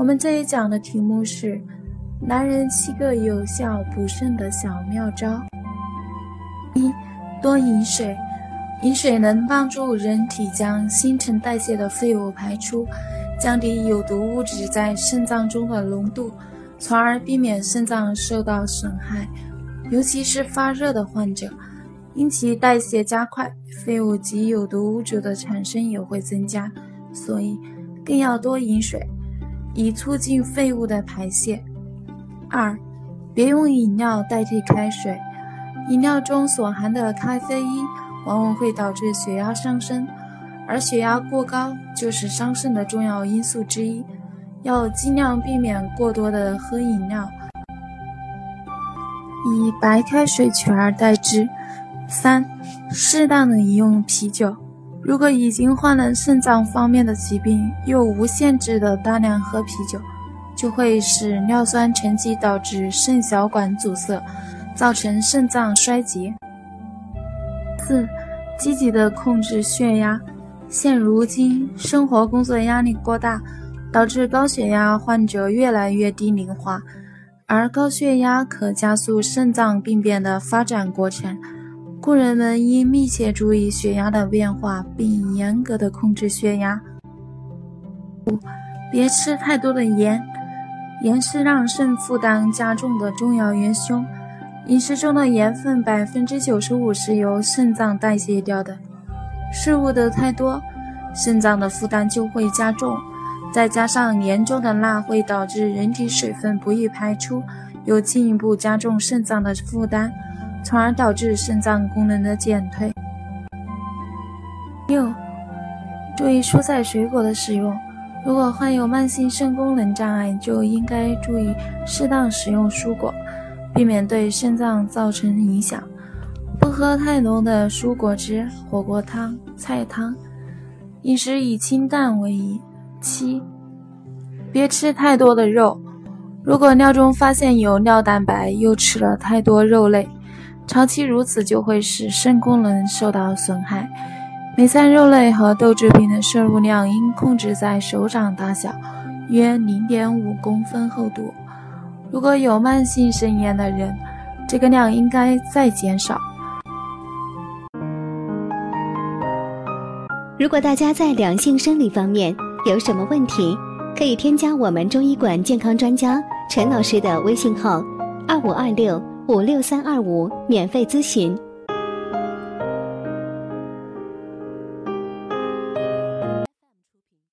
我们这一讲的题目是：男人七个有效补肾的小妙招。一、多饮水。饮水能帮助人体将新陈代谢的废物排出，降低有毒物质在肾脏中的浓度，从而避免肾脏受到损害。尤其是发热的患者，因其代谢加快，废物及有毒物质的产生也会增加，所以更要多饮水。以促进废物的排泄。二，别用饮料代替开水。饮料中所含的咖啡因往往会导致血压上升，而血压过高就是伤肾的重要因素之一。要尽量避免过多的喝饮料，以白开水取而代之。三，适当的饮用啤酒。如果已经患了肾脏方面的疾病，又无限制的大量喝啤酒，就会使尿酸沉积，导致肾小管阻塞，造成肾脏衰竭。四、积极的控制血压。现如今生活工作压力过大，导致高血压患者越来越低龄化，而高血压可加速肾脏病变的发展过程。故人们应密切注意血压的变化，并严格的控制血压。五、别吃太多的盐，盐是让肾负担加重的重要元凶。饮食中的盐分百分之九十五是由肾脏代谢掉的，摄入的太多，肾脏的负担就会加重。再加上盐中的钠会导致人体水分不易排出，又进一步加重肾脏的负担。从而导致肾脏功能的减退。六、注意蔬菜水果的使用。如果患有慢性肾功能障碍，就应该注意适当食用蔬果，避免对肾脏造成影响。不喝太浓的蔬果汁、火锅汤、菜汤。饮食以清淡为宜。七、别吃太多的肉。如果尿中发现有尿蛋白，又吃了太多肉类。长期如此就会使肾功能受到损害。每餐肉类和豆制品的摄入量应控制在手掌大小，约零点五公分厚度。如果有慢性肾炎的人，这个量应该再减少。如果大家在两性生理方面有什么问题，可以添加我们中医馆健康专家陈老师的微信号：二五二六。五六三二五，免费咨询。